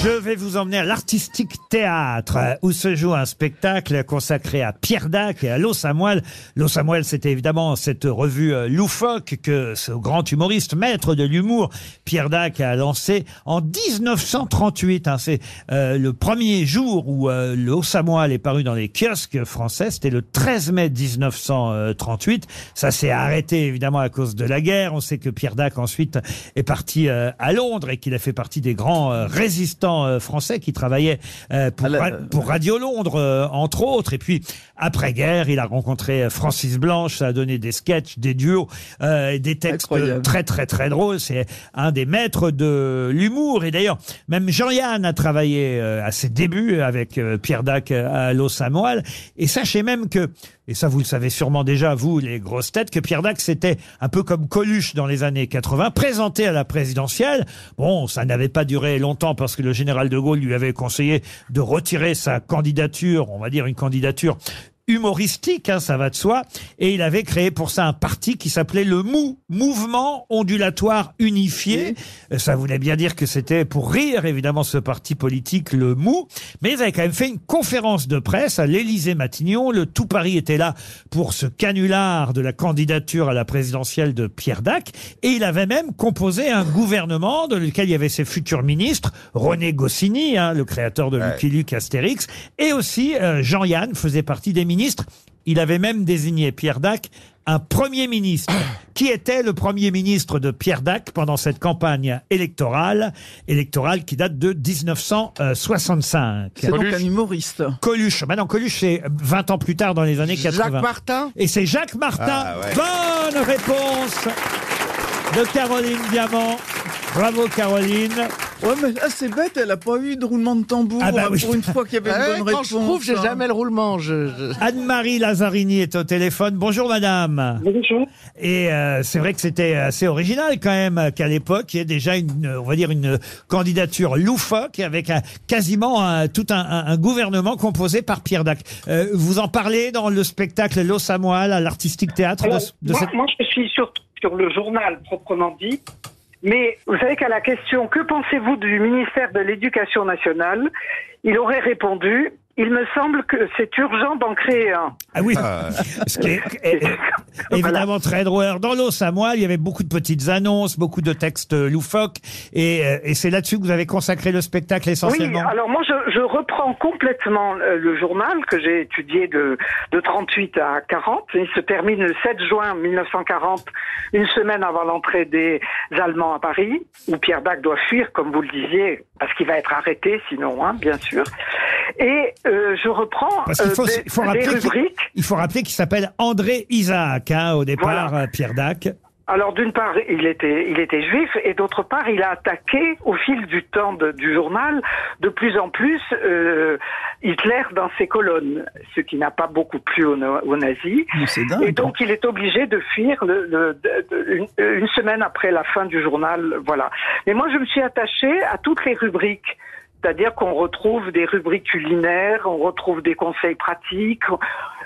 Je vais vous emmener à l'Artistique Théâtre, euh, où se joue un spectacle consacré à Pierre Dac et à L'Eau Samuel. L'Eau Samuel, c'était évidemment cette revue euh, loufoque que ce grand humoriste, maître de l'humour, Pierre Dac a lancé en 1938. hein. C'est euh, le premier jour où euh, L'Eau Samuel est paru dans les kiosques français. C'était le 13 mai 1938. Ça s'est arrêté évidemment à cause de la guerre. On sait que Pierre Dac ensuite est parti à Londres et qu'il a fait partie des grands résistants euh, français qui travaillaient euh, pour, À la- Ra- pour Radio Londres, euh, entre autres. Et puis, après-guerre, il a rencontré euh, Francis Blanche, ça a donné des sketchs, des duos, euh, des textes Incroyable. très, très, très drôles. C'est un des maîtres de l'humour. Et d'ailleurs, même Jean-Yann a travaillé euh, à ses débuts avec euh, Pierre Dac euh, à Los Samuel. Et sachez même que, et ça vous le savez sûrement déjà, vous, les grosses têtes, que Pierre Dac, c'était un peu comme Coluche dans les années 80, présenté à la présidentielle. Bon, ça n'avait pas duré longtemps parce que le général de Gaulle lui avait conseillé de retirer sa candidature, on va dire une candidature humoristique, hein, ça va de soi, et il avait créé pour ça un parti qui s'appelait le MOU, Mouvement Ondulatoire Unifié. Euh, Ça voulait bien dire que c'était pour rire, évidemment, ce parti politique, le MOU, mais ils avaient quand même fait une conférence de presse à l'Élysée Matignon. Le tout Paris était là pour ce canular de la candidature à la présidentielle de Pierre Dac, et il avait même composé un gouvernement dans lequel il y avait ses futurs ministres, René Goscinny, hein, le créateur de Lucky Luke Astérix, et aussi euh, Jean-Yann faisait partie des ministres. Il avait même désigné Pierre Dac un premier ministre. Qui était le premier ministre de Pierre Dac pendant cette campagne électorale, électorale qui date de 1965 C'est donc un humoriste. Coluche. Maintenant, Coluche, c'est 20 ans plus tard dans les années 80. Jacques Martin? Et c'est Jacques Martin. Ah, ouais. Bonne réponse de Caroline Diamant. Bravo Caroline. Ouais, mais là, c'est bête, elle a pas eu de roulement de tambour Ah bah oui. pour une fois qu'il y avait une Ouais, bonne Quand réponse. je trouve, j'ai hein. jamais le roulement. Je, je- Anne-Marie Lazzarini est au téléphone. Bonjour madame. Bonjour. Et euh, c'est vrai que c'était assez original quand même qu'à l'époque il y ait déjà une, on va dire une candidature loufoque avec un- quasiment un- tout un, un- un gouvernement composé par Pierre Dac. Euh, vous en parlez dans le spectacle Los Samuel à l'Artistique Théâtre de, Alors, de moi, cette- moi, je suis sur, sur le journal proprement dit. Mais vous savez qu'à la question que pensez-vous du ministère de l'Éducation nationale, il aurait répondu il me semble que c'est urgent d'en créer un. Ah oui, ce qui est, est- est évidemment très drôle. Alors, dans l'eau Samoa, il y avait beaucoup de petites annonces, beaucoup de textes loufoques, et, euh, et c'est là-dessus que vous avez consacré le spectacle Oui, essentiellement. alors moi je, je reprends complètement euh, le journal que j'ai étudié de, de 38 à 40. Il se termine le 7 juin 1940, une semaine avant l'entrée des Allemands à Paris, où Pierre Dac doit fuir, comme vous le disiez, parce qu'il va être arrêté sinon, hein, bien sûr. Et euh, je reprends Parce qu'il euh, faut, des, il faut rappeler qu'il rubriques. il faut rappeler qu'il s'appelle André Isaac, hein, au départ, Voilà. euh, Pierre Dac. Alors d'une part, il était, il était juif, et d'autre part, il a attaqué au fil du temps de- du journal de plus en plus euh, Hitler dans ses colonnes, ce qui n'a pas beaucoup plu aux, aux nazis. Et donc il est obligé de fuir le, le- de- de- une, une semaine après la fin du journal, voilà. Mais moi, je me suis attachée à toutes les rubriques. C'est-à-dire qu'on retrouve des rubriques culinaires, on retrouve des conseils pratiques,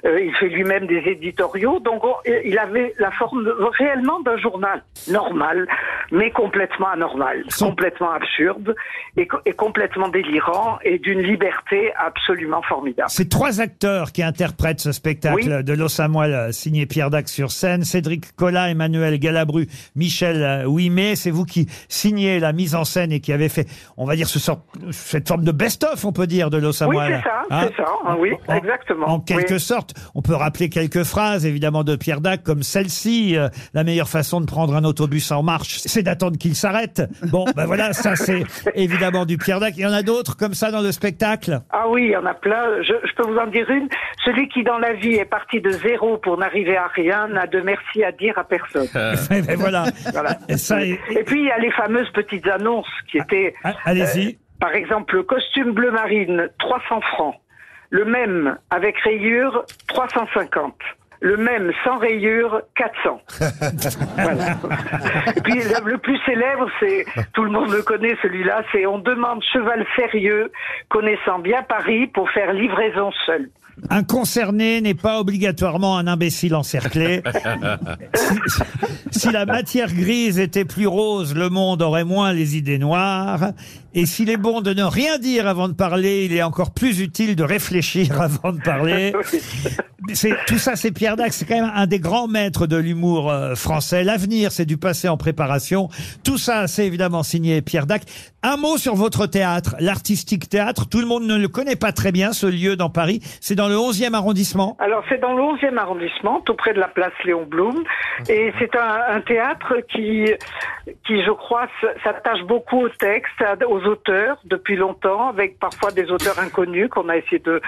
euh, il fait lui-même des éditoriaux, donc on- il avait la forme réellement d'un journal normal, mais complètement anormal, Son- complètement absurde et, co- et complètement délirant et d'une liberté absolument formidable. C'est trois acteurs qui interprètent ce spectacle Oui. de Los Samuel, signé Pierre Dac sur scène. Cédric Collat, Emmanuel Galabru, Michel euh, Ouimet. C'est vous qui signez la mise en scène et qui avez fait, on va dire, ce sort, cette forme de best-of, on peut dire, de Los Oui, Samuel. c'est ça, Hein c'est ça, hein, oui, En- exactement. En quelque Oui. sorte, on peut rappeler quelques phrases, évidemment, de Pierre Dac, comme celle-ci. euh, la meilleure façon de prendre un autobus en marche, c'est d'attendre qu'il s'arrête. Bon, ben voilà, ça c'est évidemment du Pierre Dac. Il y en a d'autres comme ça dans le spectacle? Ah oui, il y en a plein. Je, je peux vous en dire une. Celui qui dans la vie est parti de zéro pour n'arriver à rien n'a de merci à dire à personne. Eh ben voilà. Voilà. Et ça, et- Et puis il y a les fameuses petites annonces qui étaient, Ah, Allez-y. par exemple, le costume bleu marine, 300 francs. Le même avec rayure, 350. Le même sans rayure, 400. voilà. Et puis le plus célèbre, c'est, tout le monde le connaît celui-là, c'est on demande cheval sérieux, connaissant bien Paris, pour faire livraison seule. Un concerné n'est pas obligatoirement un imbécile encerclé. si, si la matière grise était plus rose, le monde aurait moins les idées noires. Et s'il est bon de ne rien dire avant de parler, il est encore plus utile de réfléchir avant de parler. C'est tout ça, c'est Pierre Dac, c'est quand même un des grands maîtres de l'humour euh, français. L'avenir, c'est du passé en préparation. Tout ça, c'est évidemment signé Pierre Dac. Un mot sur votre théâtre, l'artistique théâtre. Tout le monde ne le connaît pas très bien, ce lieu dans Paris. C'est dans le 11e arrondissement. Alors c'est dans le 11e arrondissement, tout près de la place Léon Blum, et c'est un, un théâtre qui, qui je crois s'attache beaucoup au texte, aux auteurs depuis longtemps, avec parfois des auteurs inconnus qu'on a essayé de,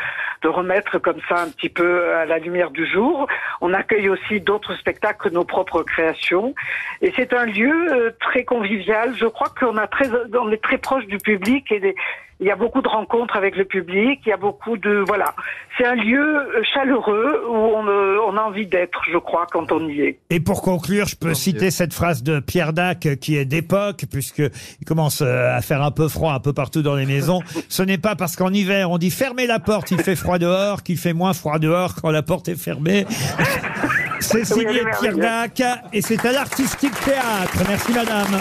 de remettre comme ça un petit peu à la lumière du jour. On accueille aussi d'autres spectacles que nos propres créations, et c'est un lieu euh, très convivial. Je crois qu'on a très, on est très proche du public et des- il y a beaucoup de rencontres avec le public, il y a beaucoup de voilà. C'est un lieu euh, chaleureux où on, euh, on a envie d'être, je crois, quand on y est. Et pour conclure, je peux citer cette phrase de Pierre Dac euh, qui est d'époque, puisque il commence à faire un peu froid un peu partout dans les maisons. Ce n'est pas parce qu'en hiver on dit fermez la porte, il fait froid dehors, qu'il fait moins froid dehors quand la porte est fermée. C'est signé Pierre Dac et c'est à l'artistique théâtre. Merci madame.